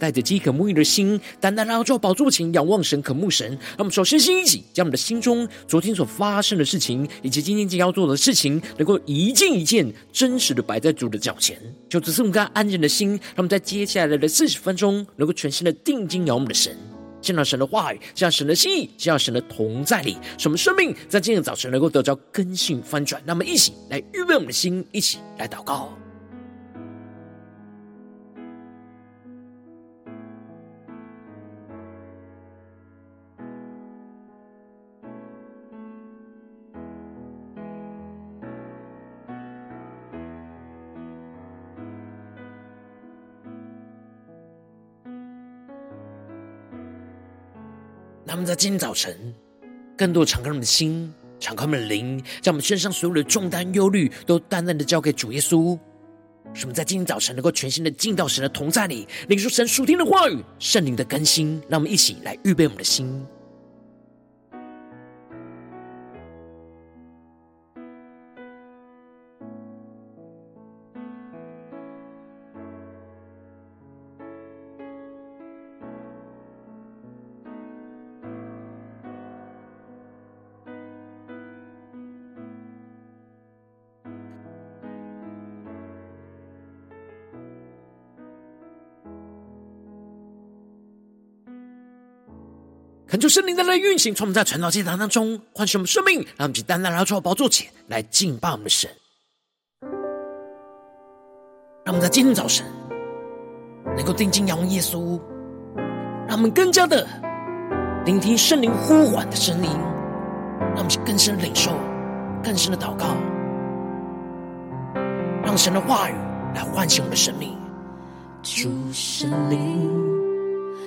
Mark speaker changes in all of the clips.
Speaker 1: 带着饥渴沐浴的心，单单来到宝座前仰望神、渴慕神。那么首先先一起，将我们的心中昨天所发生的事情，以及今天即将要做的事情，能够一件一件真实的摆在主的脚前。就只是我们刚安静的心，让我们在接下来的四十分钟，能够全心的定睛仰望我们的神，见到神的话语，见到神的心意，见到神的同在里，使我们生命在今天早晨能够得到根性翻转。那么，一起来预备我们的心，一起来祷告。他们在今天早晨，更多敞开我们的心，敞开我们的灵，将我们身上所有的重担、忧虑，都淡淡的交给主耶稣。使我们在今天早晨能够全新的进到神的同在里，领受神属天的话语、圣灵的更新。让我们一起来预备我们的心。恳求圣灵在那运行，从我们在传道祭坛当中唤醒我们生命，让我们去单单来到宝座前来敬拜我们的神。让我们在今天早晨能够定睛仰望耶稣，让我们更加的聆听圣灵呼唤的声音，让我们去更深领受、更深的祷告，让神的话语来唤醒我们的生命。
Speaker 2: 主圣灵。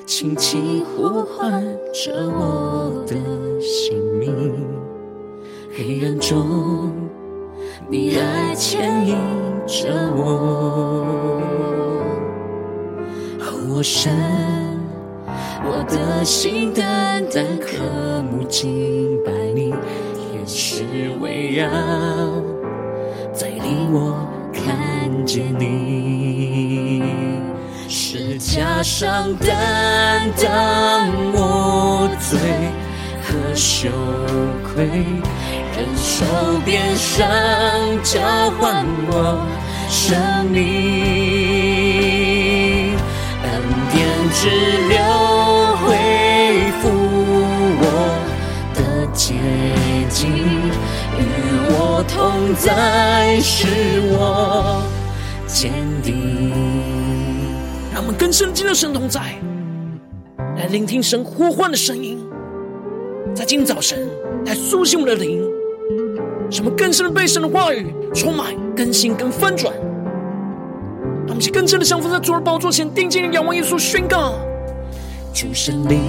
Speaker 2: 轻轻呼唤着我的姓名，黑暗中，你爱牵引着我。我神，我的心单单渴慕敬拜你，天使围绕，带领我看见你。十架上担当我罪和羞愧，忍受鞭伤交换我生命，恩典之流恢复我的洁净，与我同在，使我坚定。
Speaker 1: 我们更深进入神同在，来聆听神呼唤的声音，在今天早晨来苏醒我们的灵，使我们更深的被神的话语充满、更新跟翻转。让我们更深的降服在主的宝座前，定睛仰望耶稣，宣告：
Speaker 2: 主圣灵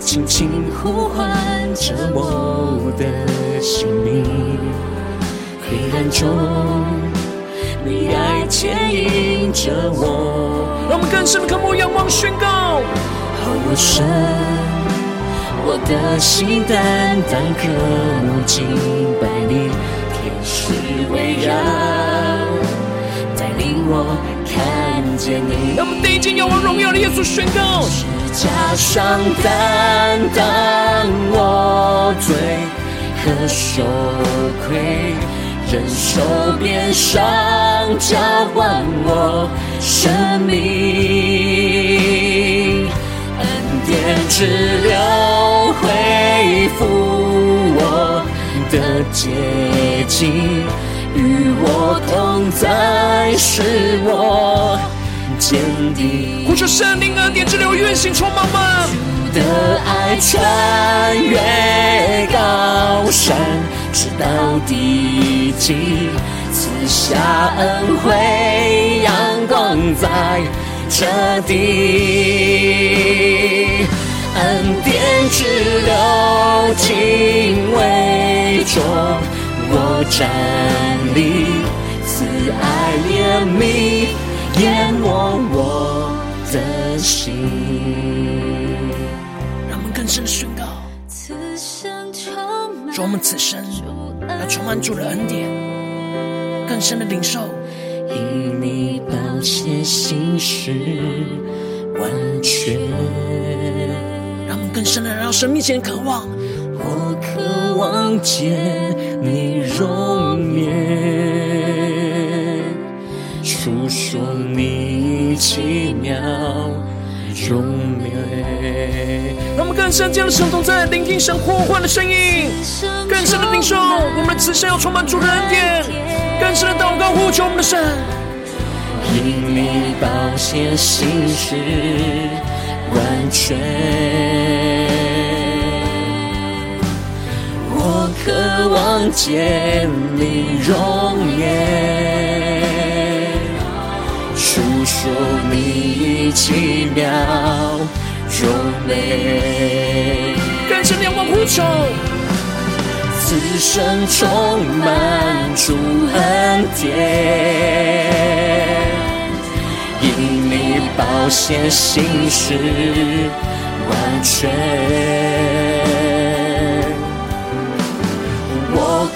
Speaker 2: 轻轻呼唤着我的姓名，黑暗中。你爱牵引着我，
Speaker 1: 让我们更深的渴慕、仰望、宣告。
Speaker 2: 我神，我的心单单渴慕敬拜你，天使围绕，带领我看见你。
Speaker 1: 让我们定睛仰望荣耀的耶稣，宣告。
Speaker 2: 十架上担当我罪和羞愧。忍受鞭伤，交换我生命，恩典之流恢复我的洁净，与我同在，使我坚定。
Speaker 1: 呼求圣灵，恩典之流运行充满吗？
Speaker 2: 主的爱穿越高山。直到地极，赐下恩惠，阳光在这地，恩典之流敬畏中，我站立，慈爱怜悯淹没我的心。
Speaker 1: 让我们更深的宣告，主，我们此生要充满主的恩典，更深的领受，
Speaker 2: 因你宝血心事完全。
Speaker 1: 让我们更深的来到神面前渴望，
Speaker 2: 我渴望见你容颜，述说你奇妙容美。
Speaker 1: 让我们更深这样的生动在聆听神呼唤的声音，更深的领受我们的此生要充满主的恩典，更深的祷告呼求我们的神，
Speaker 2: 因你宝血心事完全。我渴望见你容颜，述说你奇妙柔美。
Speaker 1: 更深仰望呼求，
Speaker 2: 此生充满主恩典，因你保险心事完全。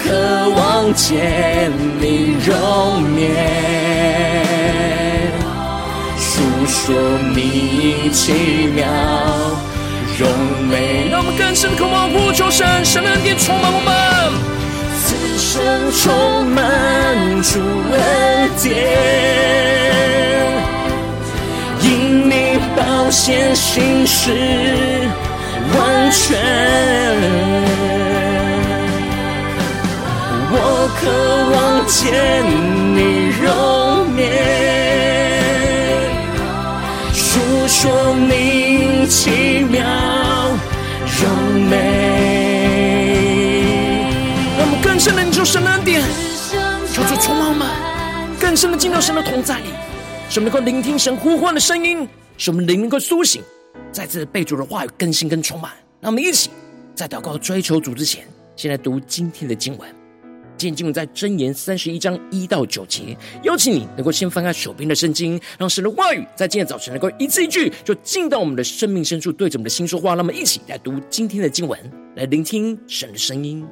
Speaker 2: 渴望见你容颜，说你奇妙柔美。
Speaker 1: 让我们更深的渴望呼求神，神的恩典充满我们，
Speaker 2: 此生充满主恩典，因你宝血心事完全。我渴望见你容奇妙柔美。
Speaker 1: 让我们更深的领受神的恩典，求主充满我们，更深的进到神的同在里，使我们能够聆听神呼唤的声音，使我们灵能够苏醒，再次被主的话语更新跟充满。让我们一起在祷告追求主之前，先来读今天的经文。今天经文在箴言三十一章一到九节，邀请你能够先翻开手边的圣经，让神的话语在今天早晨能够一字一句就进到我们的生命深处，对着我们的心说话。那么一起来读今天的经文，来聆听神的声音。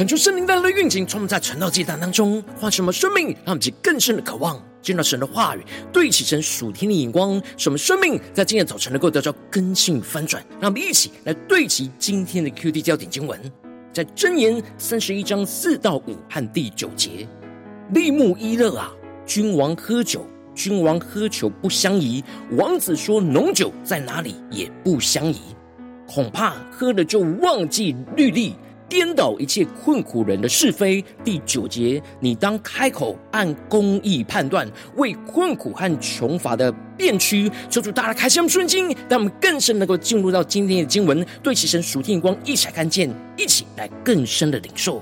Speaker 1: 恳求圣灵带来的运行，充满在传道祭坛当中，唤什么生命，让我们更深的渴望见到神的话语，对齐神属天的眼光，什么生命在今天早晨能够得到更新翻转。让我们一起来对齐今天的 QD 焦点经文，在箴言三十一章四到五和第九节：利木伊勒啊，君王喝酒，君王喝酒不相宜；王子说浓酒在哪里也不相宜，恐怕喝了就忘记律例。颠倒一切困苦人的是非。第九节，你当开口按公义判断，为困苦和穷乏的辨屈。求主大家开箱顺经，让我们更深能够进入到今天的经文，对齐神属天光一起来看见，一起来更深的领受。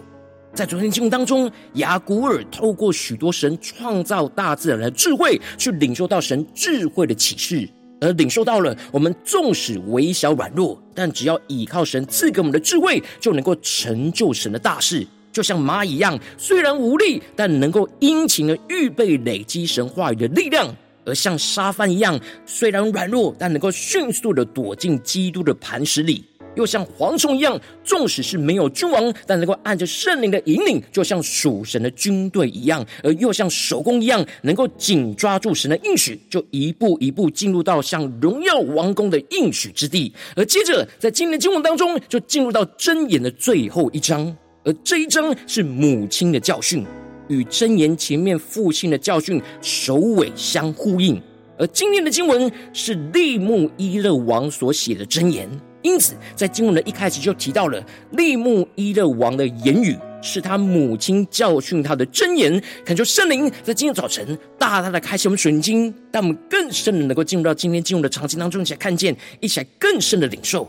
Speaker 1: 在昨天经文当中，雅古尔透过许多神创造大自然的智慧，去领受到神智慧的启示。而领受到了，我们纵使微小软弱，但只要倚靠神赐给我们的智慧，就能够成就神的大事。就像蚂蚁一样，虽然无力，但能够殷勤的预备累积神话语的力量；而像沙帆一样，虽然软弱，但能够迅速的躲进基督的磐石里。又像蝗虫一样，纵使是没有君王，但能够按着圣灵的引领，就像属神的军队一样；而又像守宫一样，能够紧抓住神的应许，就一步一步进入到像荣耀王宫的应许之地。而接着，在今天的经文当中，就进入到箴言的最后一章，而这一章是母亲的教训，与箴言前面父亲的教训首尾相呼应。而今天的经文是利木伊勒王所写的箴言。因此，在经文的一开始就提到了利木伊勒王的言语，是他母亲教训他的箴言。恳求圣灵在今天早晨大大的开启我们属灵经，让我们更深的能够进入到今天经文的场景当中，一起来看见，一起来更深的领受。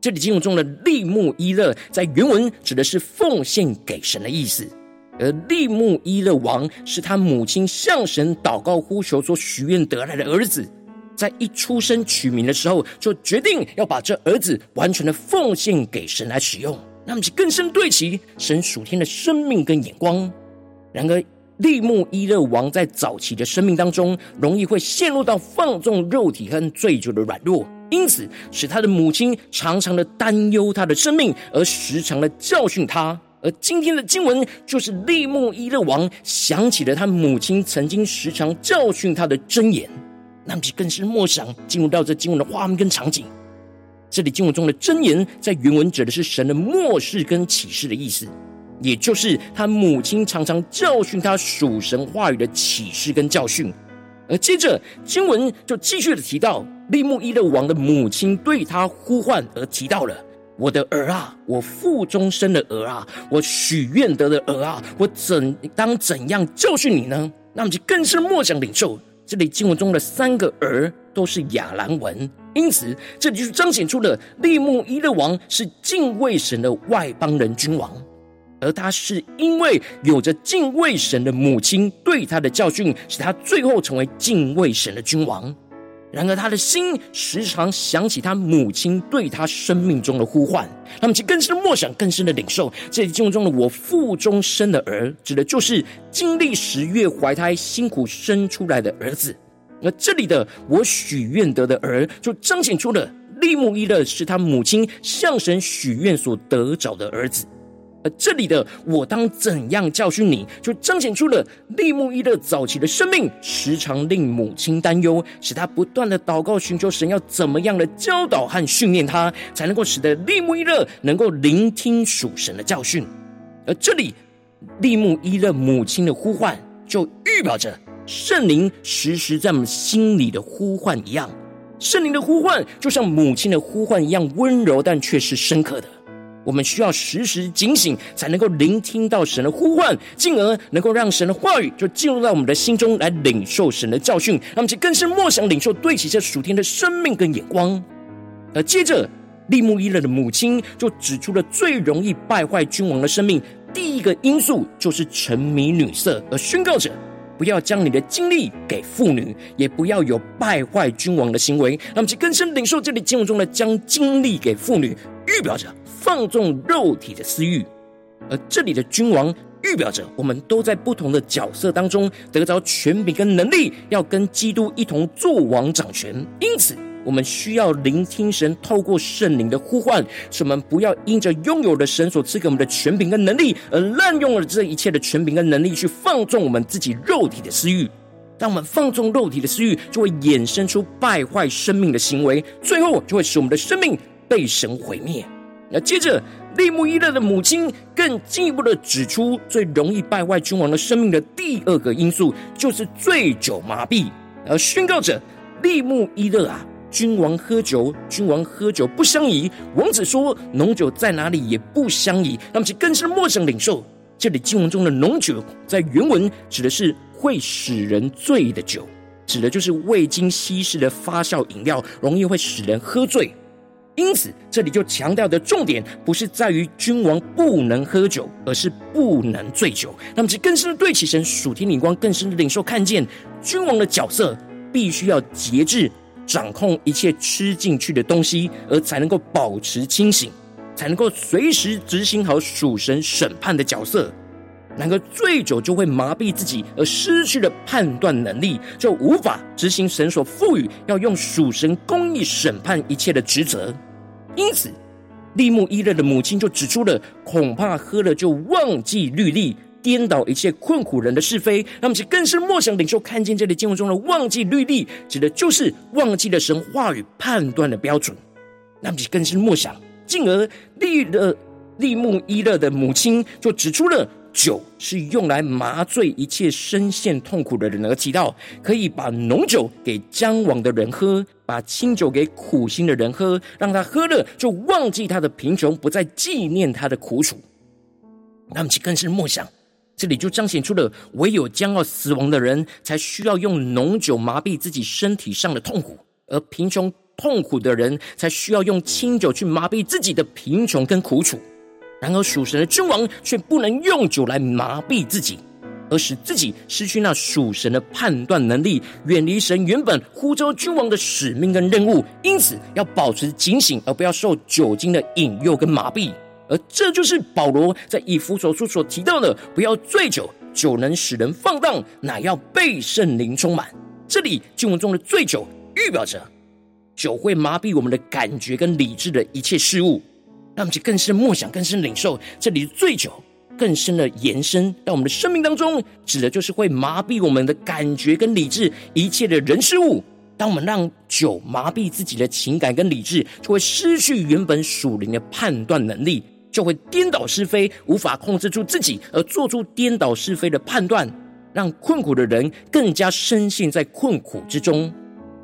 Speaker 1: 这里经文中的利木伊勒，在原文指的是奉献给神的意思，而利木伊勒王是他母亲向神祷告呼求所许愿得来的儿子。在一出生取名的时候，就决定要把这儿子完全的奉献给神来使用，那么就更深对齐神属天的生命跟眼光。然而，利木伊勒王在早期的生命当中，容易会陷入到放纵肉体和醉酒的软弱，因此使他的母亲常常的担忧他的生命，而时常的教训他。而今天的经文就是利木伊勒王想起了他母亲曾经时常教训他的箴言。那么就更是默想进入到这经文的画面跟场景。这里经文中的箴言，在原文指的是神的默示跟启示的意思，也就是他母亲常常教训他属神话语的启示跟教训。而接着经文就继续的提到，利木伊勒王的母亲对他呼唤，而提到了：“我的儿啊，我腹中生的儿啊，我许愿得的儿啊，我怎当怎样教训你呢？”那么就更是默想领受。这里经文中的三个儿都是亚兰文，因此这里就彰显出了利木伊勒王是敬畏神的外邦人君王，而他是因为有着敬畏神的母亲对他的教训，使他最后成为敬畏神的君王。然而，他的心时常想起他母亲对他生命中的呼唤，那么其更深的默想，更深的领受。这里经文中的“我腹中生的儿”，指的就是经历十月怀胎辛苦生出来的儿子；而这里的“我许愿得的儿”，就彰显出了利木伊勒是他母亲向神许愿所得着的儿子。而这里的“我当怎样教训你”，就彰显出了利木伊勒早期的生命时常令母亲担忧，使他不断的祷告寻求神要怎么样的教导和训练他，才能够使得利木伊勒能够聆听属神的教训。而这里利木伊勒母亲的呼唤，就预表着圣灵时时在我们心里的呼唤一样，圣灵的呼唤就像母亲的呼唤一样温柔，但却是深刻的。我们需要时时警醒，才能够聆听到神的呼唤，进而能够让神的话语就进入到我们的心中来领受神的教训，让我们更是默想领受对齐这属天的生命跟眼光。而接着，利木伊勒的母亲就指出了最容易败坏君王的生命，第一个因素就是沉迷女色，而宣告着不要将你的精力给妇女，也不要有败坏君王的行为。让我们更深领受这里经文中的将精力给妇女，预表着。放纵肉体的私欲，而这里的君王预表着我们都在不同的角色当中得着权柄跟能力，要跟基督一同作王掌权。因此，我们需要聆听神透过圣灵的呼唤，使我们不要因着拥有的神所赐给我们的权柄跟能力，而滥用了这一切的权柄跟能力去放纵我们自己肉体的私欲。当我们放纵肉体的私欲，就会衍生出败坏生命的行为，最后就会使我们的生命被神毁灭。那接着，利木伊勒的母亲更进一步的指出，最容易败坏君王的生命的第二个因素，就是醉酒麻痹，而宣告着利木伊勒啊。君王喝酒，君王喝酒不相宜。王子说：“浓酒在哪里也不相宜。”那么，其更是陌生领受。这里经文中的浓酒，在原文指的是会使人醉的酒，指的就是未经稀释的发酵饮料，容易会使人喝醉。因此，这里就强调的重点不是在于君王不能喝酒，而是不能醉酒。那么，其更深的对齐神属天灵光，更深的领受看见君王的角色，必须要节制。掌控一切吃进去的东西，而才能够保持清醒，才能够随时执行好属神审判的角色。然而醉酒就会麻痹自己，而失去了判断能力，就无法执行神所赋予要用属神公义审判一切的职责。因此，利木伊勒的母亲就指出了，恐怕喝了就忘记律例。颠倒一切困苦人的是非，那么就更是莫想领袖看见这里经文中的忘记律例，指的就是忘记了神话语判断的标准。那么就更是莫想，进而利勒利木伊勒的母亲就指出了酒是用来麻醉一切深陷痛苦的人，而提到可以把浓酒给将亡的人喝，把清酒给苦心的人喝，让他喝了就忘记他的贫穷，不再纪念他的苦楚。那么其更是默想。这里就彰显出了，唯有将要死亡的人，才需要用浓酒麻痹自己身体上的痛苦；而贫穷痛苦的人，才需要用清酒去麻痹自己的贫穷跟苦楚。然而属神的君王却不能用酒来麻痹自己，而使自己失去那属神的判断能力，远离神原本呼召君王的使命跟任务。因此要保持警醒，而不要受酒精的引诱跟麻痹。而这就是保罗在以弗所书所提到的：不要醉酒，酒能使人放荡，乃要被圣灵充满。这里经文中的醉酒，预表着酒会麻痹我们的感觉跟理智的一切事物，让我们去更深默想、更深领受。这里的醉酒更深的延伸到我们的生命当中，指的就是会麻痹我们的感觉跟理智一切的人事物。当我们让酒麻痹自己的情感跟理智，就会失去原本属灵的判断能力。就会颠倒是非，无法控制住自己，而做出颠倒是非的判断，让困苦的人更加深陷在困苦之中。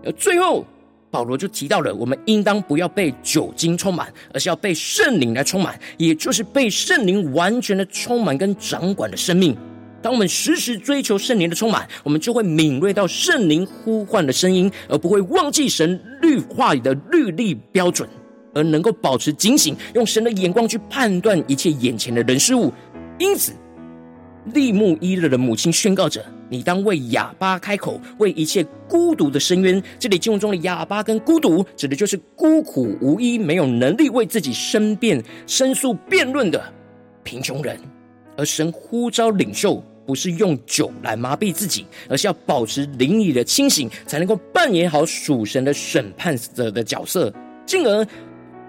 Speaker 1: 而最后，保罗就提到了，我们应当不要被酒精充满，而是要被圣灵来充满，也就是被圣灵完全的充满跟掌管的生命。当我们时时追求圣灵的充满，我们就会敏锐到圣灵呼唤的声音，而不会忘记神律话里的律例标准。而能够保持警醒，用神的眼光去判断一切眼前的人事物。因此，利慕伊勒的母亲宣告着：“你当为哑巴开口，为一切孤独的深渊。”这里经文中的哑巴跟孤独，指的就是孤苦无依、没有能力为自己申辩、申诉、辩论的贫穷人。而神呼召领袖，不是用酒来麻痹自己，而是要保持灵里的清醒，才能够扮演好属神的审判者的角色，进而。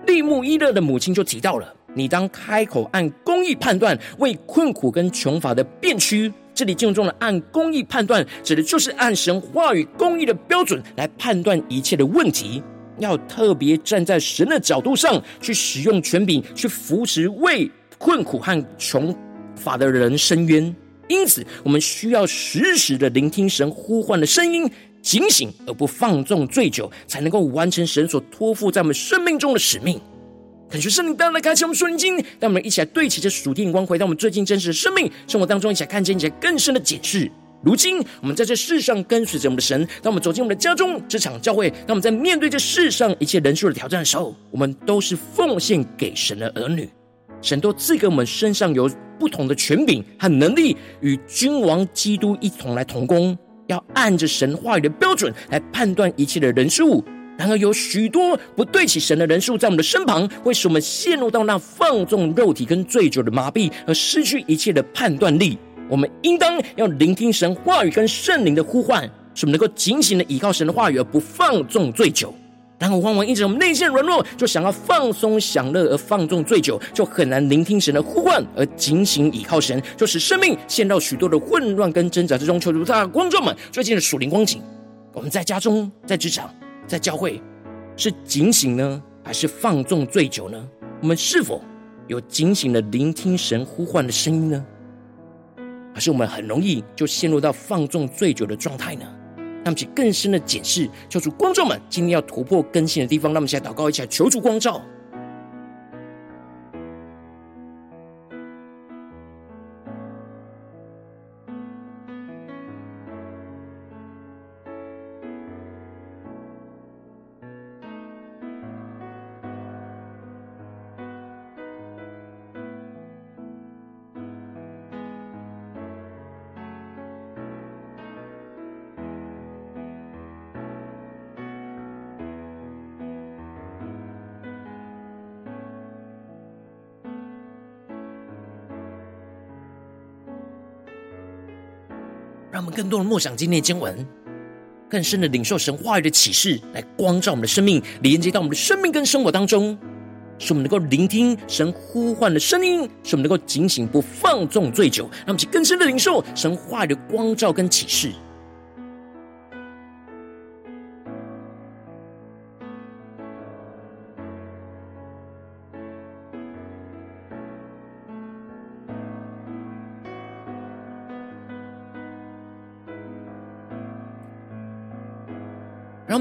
Speaker 1: 利慕伊勒的母亲就提到了：“你当开口按公义判断，为困苦跟穷乏的辩屈。”这里经文中的“按公义判断”，指的就是按神话语公义的标准来判断一切的问题。要特别站在神的角度上去使用权柄，去扶持为困苦和穷乏的人伸冤。因此，我们需要时时的聆听神呼唤的声音。警醒而不放纵醉酒，才能够完成神所托付在我们生命中的使命。感谢圣灵带来开启我们属灵经，让我们一起来对齐这属天光，回到我们最近真实的生命生活当中，一起来看见一些更深的解释。如今我们在这世上跟随着我们的神，当我们走进我们的家中、职场、教会，当我们在面对这世上一切人数的挑战的时候，我们都是奉献给神的儿女。神都赐给我们身上有不同的权柄和能力，与君王基督一同来同工。要按着神话语的标准来判断一切的人事物，然而有许多不对起神的人数在我们的身旁，会使我们陷入到那放纵肉体跟醉酒的麻痹，而失去一切的判断力。我们应当要聆听神话语跟圣灵的呼唤，使我们能够警醒的倚靠神的话语，而不放纵醉酒。然后往往因着我们内心软弱，就想要放松享乐而放纵醉酒，就很难聆听神的呼唤而警醒倚靠神，就使生命陷到许多的混乱跟挣扎之中。求主大光众们最近的属灵光景，我们在家中、在职场、在教会，是警醒呢，还是放纵醉酒呢？我们是否有警醒的聆听神呼唤的声音呢？还是我们很容易就陷入到放纵醉酒的状态呢？那么，请更深的检视，求主光照们今天要突破更新的地方。那么现在祷告一下，求主光照。更多的默想今天的经文，更深的领受神话语的启示，来光照我们的生命，连接到我们的生命跟生活当中，使我们能够聆听神呼唤的声音，使我们能够警醒，不放纵醉酒。让我们去更深的领受神话语的光照跟启示。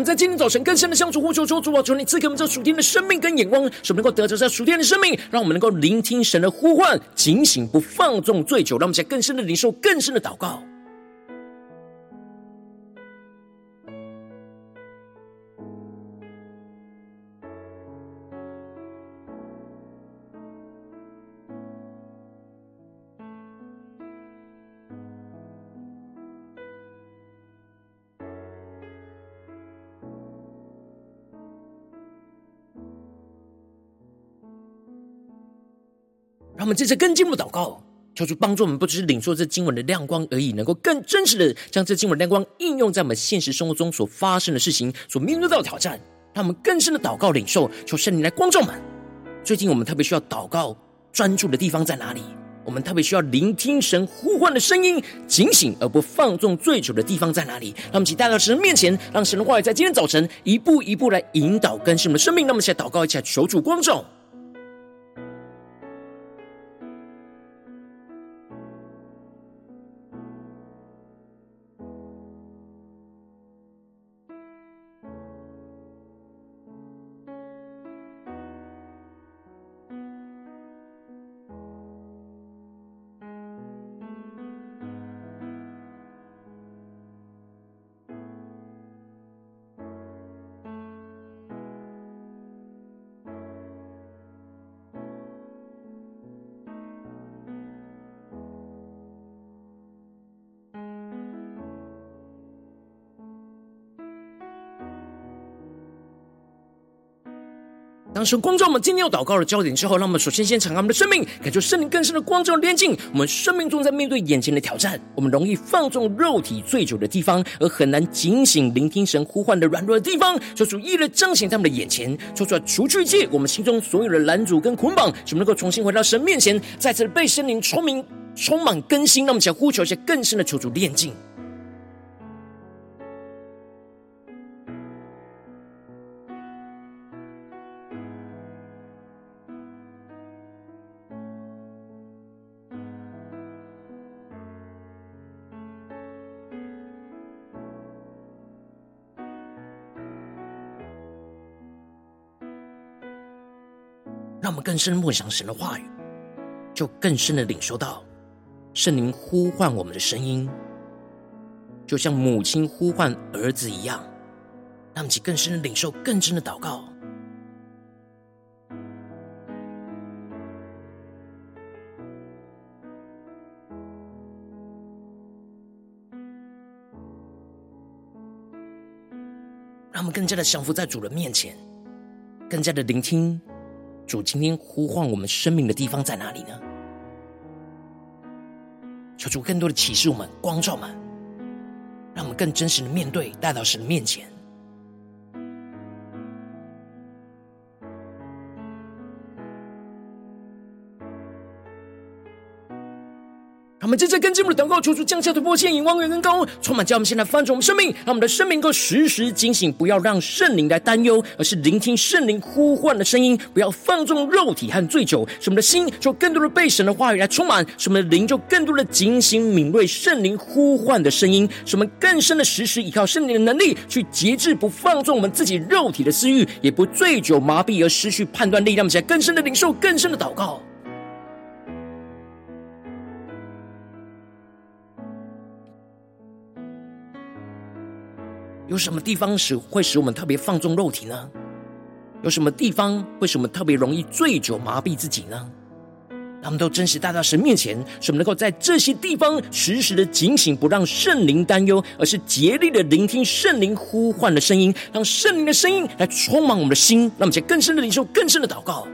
Speaker 1: 们在今天早晨更深的向主呼求说：主啊，求你赐给我们这属天的生命跟眼光，使我们能够得着这属天的生命，让我们能够聆听神的呼唤，警醒不放纵醉酒。让我们在更深的领受，更深的祷告。我们这次更进一步祷告，求主帮助我们，不只是领受这经文的亮光而已，能够更真实的将这经文亮光应用在我们现实生活中所发生的事情、所面对到的挑战。让我们更深的祷告领受，求圣灵来光照我们。最近我们特别需要祷告专注的地方在哪里？我们特别需要聆听神呼唤的声音，警醒而不放纵醉酒的地方在哪里？让我们一起带到神的面前，让神的话语在今天早晨一步一步来引导更新我们的生命。让我们一起来祷告一下，求主光照。当神光照我们今天要祷告的焦点之后，让我们首先先敞开我们的生命，感受圣灵更深的光照连进我们生命中，在面对眼前的挑战，我们容易放纵肉体醉酒的地方，而很难警醒聆听神呼唤的软弱的地方，就逐一的彰显在我们的眼前，求主来除去一切我们心中所有的拦阻跟捆绑，使我们能够重新回到神面前，再次被圣灵充满、充满更新。让我们想呼求一些更深的求主炼净。让我们更深默想神的话语，就更深的领受到圣灵呼唤我们的声音，就像母亲呼唤儿子一样。让我们更深的领受，更深的祷告。让我们更加的降服在主人面前，更加的聆听。主今天呼唤我们生命的地方在哪里呢？求主更多的启示我们，光照我们，让我们更真实的面对，带到神的面前。我们正在跟进我们的祷告，求主降下突破线，引望远更高，充满叫我们现在翻转我们生命，让我们的生命能够时时警醒，不要让圣灵来担忧，而是聆听圣灵呼唤的声音，不要放纵肉体和醉酒，使我们的心就更多的被神的话语来充满，使我们的灵就更多的警醒敏锐圣灵呼唤的声音，使我们更深的时时依靠圣灵的能力去节制，不放纵我们自己肉体的私欲，也不醉酒麻痹而失去判断力，让我们在更深的领受，更深的祷告。有什么地方使会使我们特别放纵肉体呢？有什么地方为什么特别容易醉酒麻痹自己呢？让我们都真实带到神面前，使我们能够在这些地方时时的警醒，不让圣灵担忧，而是竭力的聆听圣灵呼唤的声音，让圣灵的声音来充满我们的心，让我们在更深的领受、更深的祷告。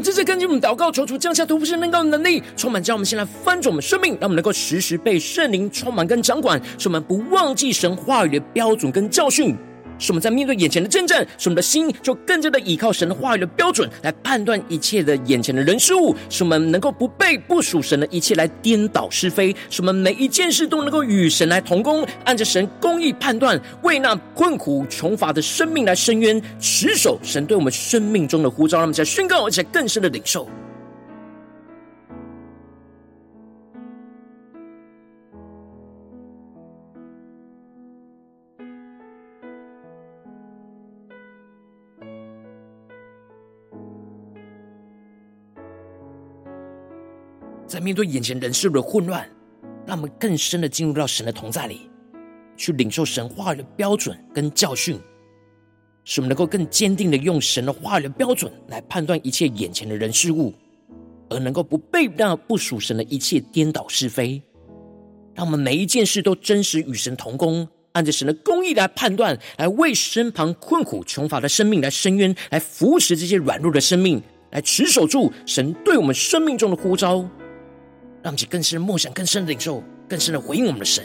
Speaker 1: 们正在跟进我们祷告，求主降下突破性能高的能力，充满，将我们先来翻转我们生命，让我们能够时时被圣灵充满跟掌管，使我们不忘记神话语的标准跟教训。使我们在面对眼前的征战，使我们的心就更加的依靠神的话语的标准来判断一切的眼前的人事物，使我们能够不被不属神的一切来颠倒是非，使我们每一件事都能够与神来同工，按着神公义判断，为那困苦穷乏的生命来伸冤，持守神对我们生命中的呼召，让我们在宣告，而且更深的领受。面对眼前人事的混乱，让我们更深的进入到神的同在里，去领受神话语的标准跟教训，使我们能够更坚定的用神的话语的标准来判断一切眼前的人事物，而能够不被那不属神的一切颠倒是非。让我们每一件事都真实与神同工，按着神的公义来判断，来为身旁困苦穷乏的生命来伸冤，来扶持这些软弱的生命，来持守住神对我们生命中的呼召。让其更深的梦想，更深的领受，更深的回应我们的神。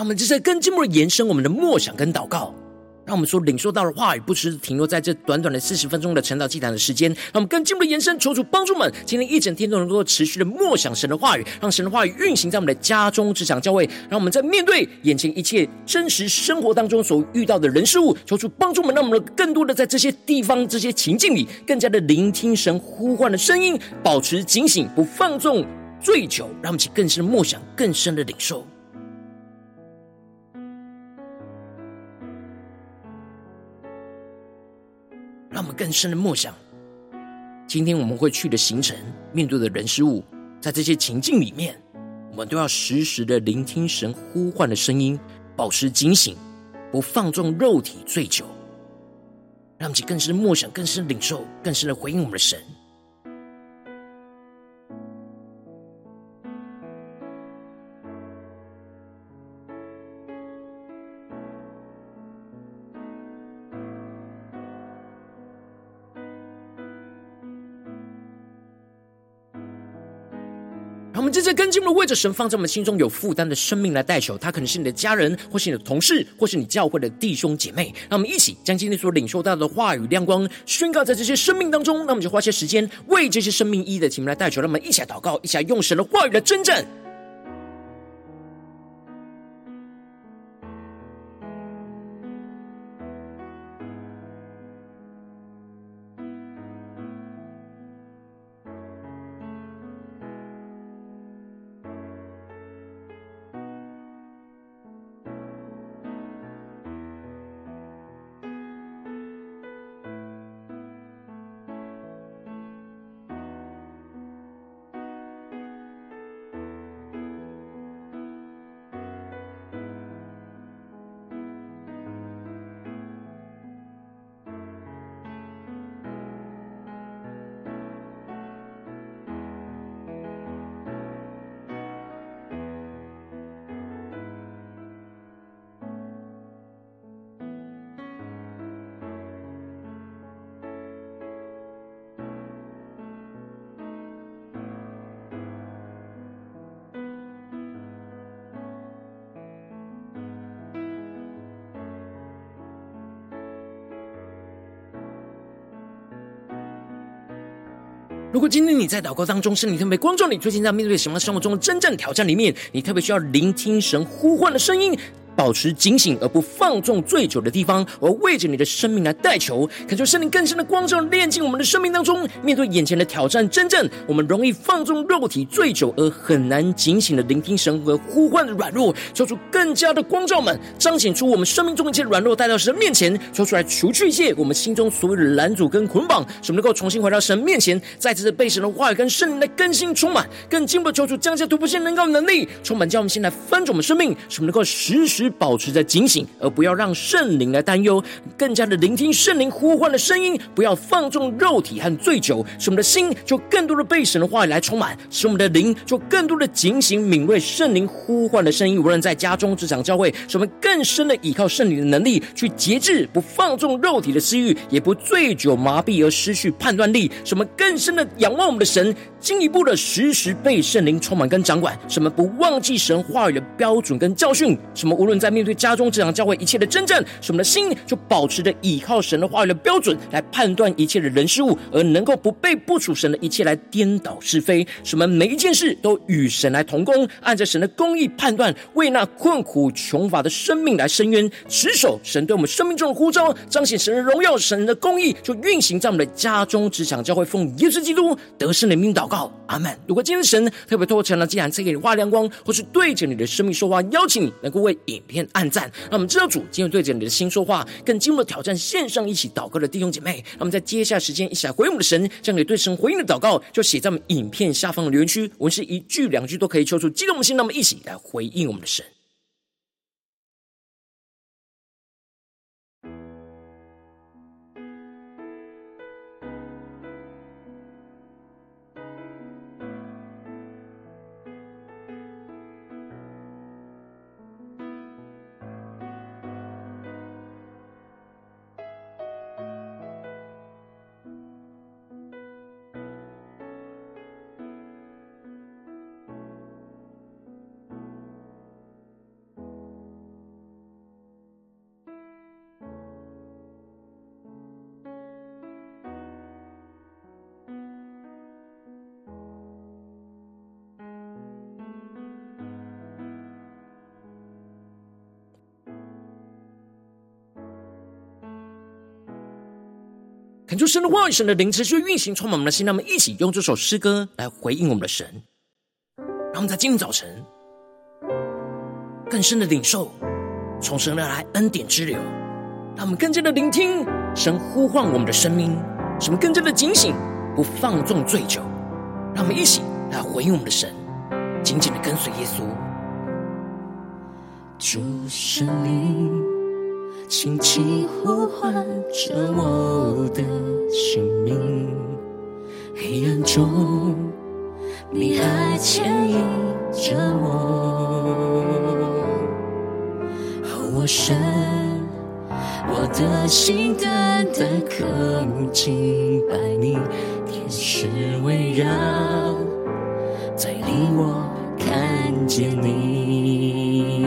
Speaker 1: 让我们就在更进一步的延伸我们的默想跟祷告，让我们所领受到的话语不只是停留在这短短的四十分钟的晨祷祭坛的时间，让我们更进一步的延伸，求主帮助们今天一整天都能够持续的默想神的话语，让神的话语运行在我们的家中、职场、教会，让我们在面对眼前一切真实生活当中所遇到的人事物，求主帮助们，让我们更多的在这些地方、这些情境里，更加的聆听神呼唤的声音，保持警醒，不放纵醉酒，让我们去更深的默想、更深的领受。更深的梦想，今天我们会去的行程，面对的人事物，在这些情境里面，我们都要时时的聆听神呼唤的声音，保持警醒，不放纵肉体醉酒。让其更深的默想，更深的领受，更深的回应我们的神。我们正在跟进的为着神放在我们心中有负担的生命来代求，他可能是你的家人，或是你的同事，或是你教会的弟兄姐妹。让我们一起将今天所领受到的话语亮光宣告在这些生命当中。那我们就花些时间为这些生命一的题目来代求。让我们一起来祷告，一起来用神的话语来征战。如果今天你在祷告当中，是你特别关注你，最近在面对什么生活中的真正挑战里面，你特别需要聆听神呼唤的声音。保持警醒而不放纵醉酒的地方，而为着你的生命来代求，恳求圣灵更深的光照炼净我们的生命当中。面对眼前的挑战，真正我们容易放纵肉体醉酒而很难警醒的聆听神和呼唤的软弱，求出更加的光照们，彰显出我们生命中一切软弱，带到神面前，求出来除去一切我们心中所有的拦阻跟捆绑，使我们能够重新回到神面前，再次的被神的话语跟圣灵的更新充满，更进一步求出降下突破性能够能力，充满叫我们现在翻转我们生命，使我们能够时时。保持着警醒，而不要让圣灵来担忧，更加的聆听圣灵呼唤的声音，不要放纵肉体和醉酒，使我们的心就更多的被神的话语来充满，使我们的灵就更多的警醒敏锐圣灵呼唤的声音。无论在家中、职场、教会，使我们更深的依靠圣灵的能力，去节制，不放纵肉体的私欲，也不醉酒麻痹而失去判断力，使我们更深的仰望我们的神，进一步的时时被圣灵充满跟掌管，使我们不忘记神话语的标准跟教训，使我们无论。在面对家中这场教会一切的真正，使我们的心就保持着倚靠神的话语的标准来判断一切的人事物，而能够不被不属神的一切来颠倒是非。使我们每一件事都与神来同工，按着神的公义判断，为那困苦穷乏的生命来伸冤，持守神对我们生命中的呼召，彰显神的荣耀，神的公义就运行在我们的家中职场教会。奉耶稣基督得胜的名祷告，阿门。如果今天神特别透过成了，既然赐给你发亮光，或是对着你的生命说话，邀请你能够为引影片暗赞，让我们知道主今天对着你的心说话，更进一步挑战线上一起祷告的弟兄姐妹。那我们在接下时间一起来回应我们的神，将你对神回应的祷告就写在我们影片下方的留言区，我们是一句两句都可以抽出激动的心，那么一起来回应我们的神。恳求神的话、神的灵持续运行，充满我们的心。让我们一起用这首诗歌来回应我们的神。让我们在今天早晨更深的领受从神而来恩典之流。让我们更加的聆听神呼唤我们的生命，使我们更加的警醒，不放纵醉酒。让我们一起来回应我们的神，紧紧的跟随耶稣。
Speaker 2: 主神灵。轻轻呼唤着我的姓名，黑暗中你还牵引着我。我神，我的心单单渴慕敬拜你，天使围绕再令我看见你。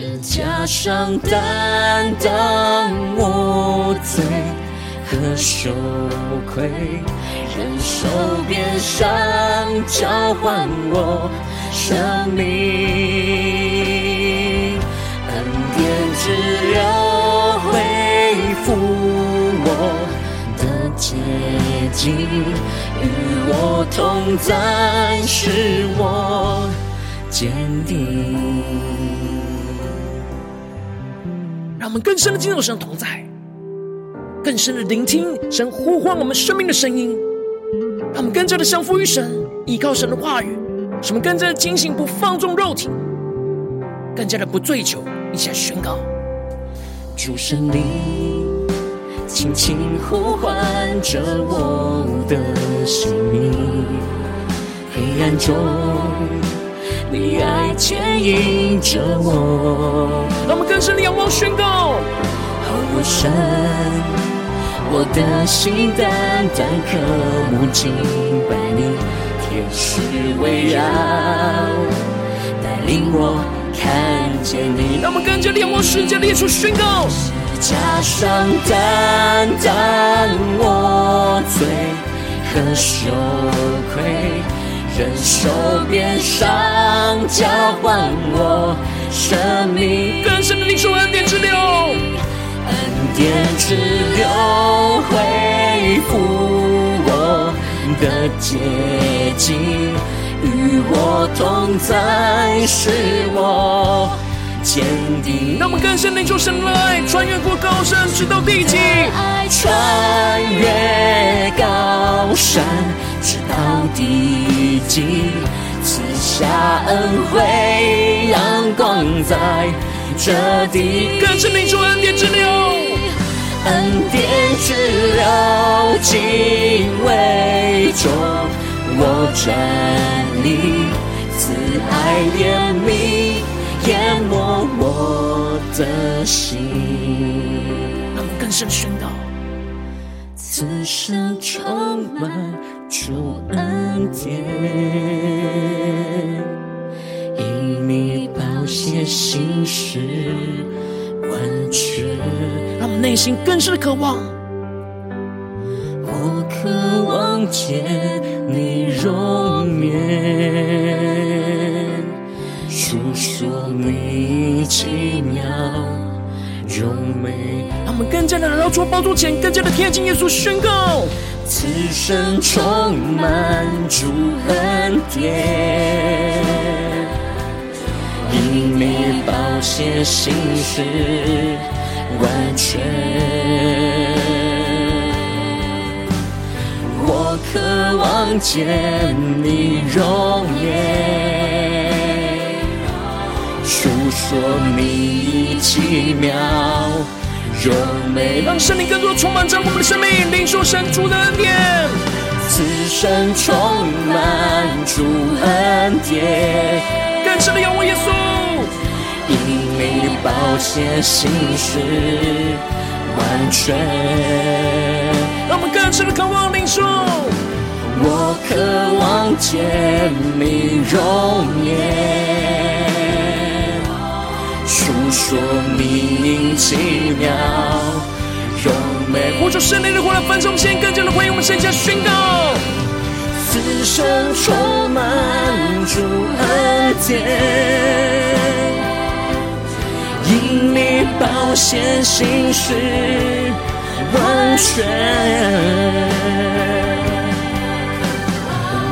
Speaker 2: 十加上担当我罪和羞愧，忍受鞭伤交换我生命，恩典之流恢复我的洁净，与我同在，使我坚定。
Speaker 1: 让我们更深的进入神同在，更深的聆听神呼唤我们生命的声音。让我们更加的降服于神，依靠神的话语，使我们更加的警醒，不放纵肉体，更加的不醉酒。一起来宣告：
Speaker 2: 主圣灵，轻轻呼唤着我的生命，黑暗中。你爱牵引着我，
Speaker 1: 让我们更深的仰望宣告。
Speaker 2: 我神，我的心单单渴慕敬拜你，天使围绕，带领我看见你。
Speaker 1: 让我们更加的仰望世界列出宣告。
Speaker 2: 十架上担当我罪和羞愧。忍受鞭伤，交换我生命。
Speaker 1: 更深的领受恩典之流，
Speaker 2: 恩典之流恢复我的洁净，与我同在，是我坚定。
Speaker 1: 让我们更深的领受神的爱，穿越过高山，直到地极。
Speaker 2: 穿越高山，直到地极，赐下恩惠，阳光在这地。
Speaker 1: 更深领受恩典之流，
Speaker 2: 恩典之流，敬畏中我站立，慈爱怜悯，淹没我的心。
Speaker 1: 让我们更深宣告。
Speaker 2: 此生充满主恩典，因你宝血心事完全。
Speaker 1: 让我们内心更深的渴望，
Speaker 2: 我渴望见你容颜，诉说你奇妙荣美。
Speaker 1: 让我们更加的来到主宝座前，更加的贴近耶稣，宣告：
Speaker 2: 此生充满主恩典，因你宝血心事完全。我渴望见你容颜，说你奇妙。荣美，
Speaker 1: 让圣灵更多充满着我们的生命，领受神主的恩典。
Speaker 2: 此生充满主恩典，
Speaker 1: 更深的仰望耶稣，
Speaker 2: 因你宝血心事完全。
Speaker 1: 让我们更深的渴望领受，
Speaker 2: 我渴望见你容颜。述说你奇妙荣美，
Speaker 1: 呼求圣灵的火来焚烧我们心，更加的欢迎我们圣洁宣告。
Speaker 2: 此生充满主恩典，因你宝血心事完全，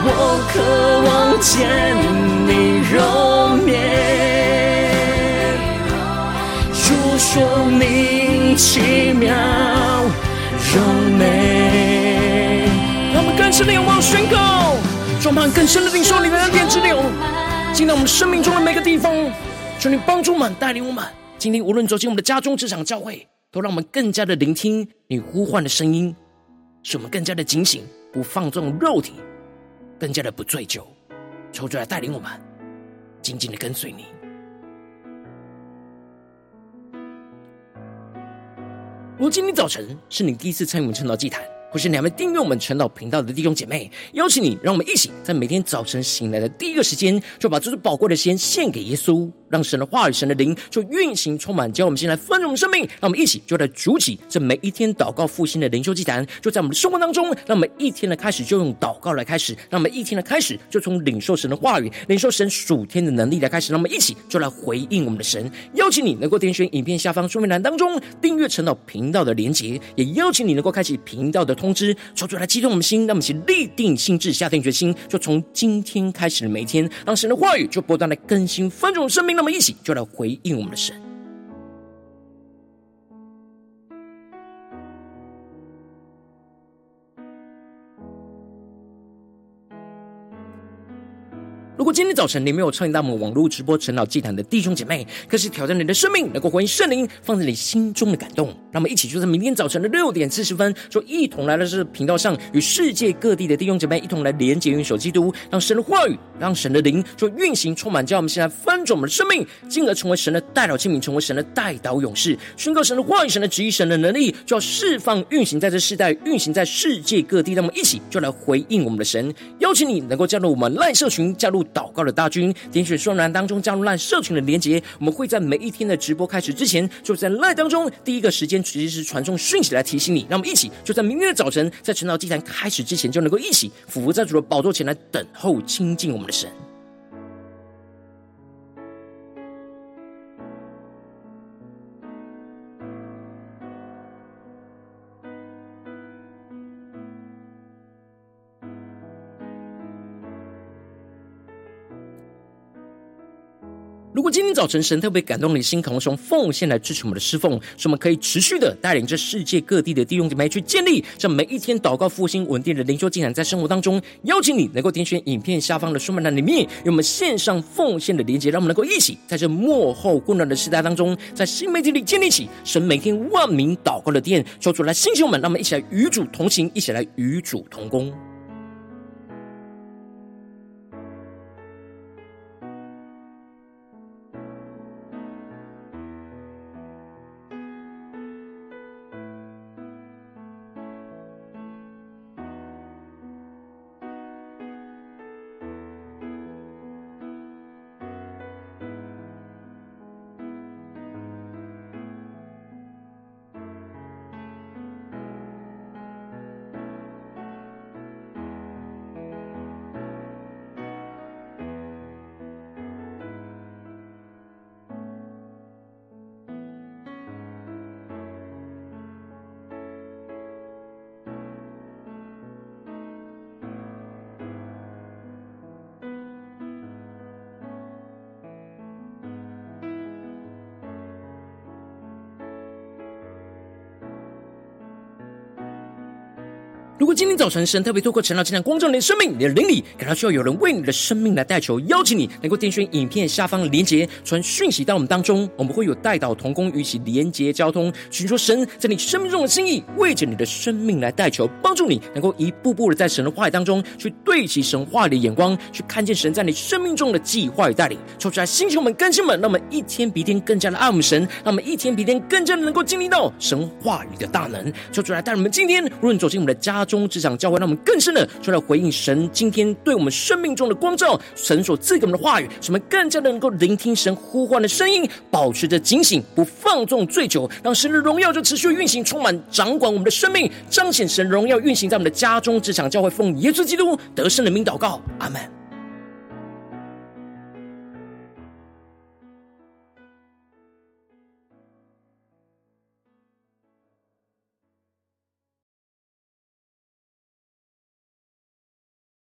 Speaker 2: 我渴望见你容颜。说你奇妙柔美，
Speaker 1: 让我们更深的仰望宣告，充满更深的领受你的恩典之流，进到我们生命中的每个地方，求你帮助我们带领我们。今天无论走进我们的家中、职场、教会，都让我们更加的聆听你呼唤的声音，使我们更加的警醒，不放纵肉体，更加的不醉酒，求主来带领我们，紧紧的跟随你。如今天早晨是你第一次参与我们创造祭坛，或是你还没订阅我们晨祷频道的弟兄姐妹，邀请你，让我们一起在每天早晨醒来的第一个时间，就把这最宝贵的时间献给耶稣。让神的话语、神的灵就运行充满，将我们先来丰盛生命。让我们一起就来主起这每一天祷告复兴的灵修祭坛，就在我们的生活当中。让我们一天的开始就用祷告来开始，让我们一天的开始就从领受神的话语、领受神属天的能力来开始。让我们一起就来回应我们的神。邀请你能够点选影片下方说明栏当中订阅晨祷频道的连结，也邀请你能够开启频道的通知，说出来激动我们心。让我们一起立定心智，下定决心，就从今天开始的每一天，让神的话语就不断的更新丰盛生命。那么一起就来回应我们的神。果今天早晨你没有参与到我们网络直播晨祷祭坛的弟兄姐妹，更是挑战你的生命，能够回应圣灵放在你心中的感动。那么一起就在明天早晨的六点四十分，就一同来到这个频道上，与世界各地的弟兄姐妹一同来连接、运手基督，让神的话语，让神的灵就运行充满，叫我们现在翻转我们的生命，进而成为神的代祷器皿，成为神的代祷勇士，宣告神的话语、神的旨意、神的能力，就要释放、运行在这世代，运行在世界各地。让我们一起就来回应我们的神，邀请你能够加入我们赖社群，加入。祷告的大军，点选说明栏当中加入赖社群的连结，我们会在每一天的直播开始之前，就在 LINE 当中第一个时间，实时传送讯息来提醒你。让我们一起就在明天的早晨，在晨祷祭坛开始之前，就能够一起俯伏在主的宝座前来等候亲近我们的神。早晨神特别感动你的心，渴望从奉献来支持我们的侍奉，使我们可以持续的带领着世界各地的弟兄姐妹去建立这每一天祷告复兴稳定的灵修进展，在生活当中，邀请你能够点选影片下方的说明栏里面，有我们线上奉献的连接，让我们能够一起在这幕后混乱的时代当中，在新媒体里建立起神每天万名祷告的殿，求主来兴起我们，让我们一起来与主同行，一起来与主同工。如果今天早晨神特别透过陈老这样光照你的生命，你的灵里感到需要有人为你的生命来代求，邀请你能够点选影片下方的连结，传讯息到我们当中，我们会有代祷同工与其连结交通，寻求神在你生命中的心意，为着你的生命来代求，帮助你能够一步步的在神的话语当中去对齐神话语的眼光，去看见神在你生命中的计划与带领。抽出来，星球们、更新们，让我们一天比一天更加的爱我们神，让我们一天比一天更加的能够经历到神话语的大能。抽出来，带我们今天无论走进我们的家中职场教会，让我们更深的出来回应神今天对我们生命中的光照，神所赐给我们的话语，使我们更加的能够聆听神呼唤的声音，保持着警醒，不放纵醉酒，让神的荣耀就持续运行，充满掌管我们的生命，彰显神荣耀运行在我们的家中职场教会，奉耶稣基督得胜的名祷告，阿门。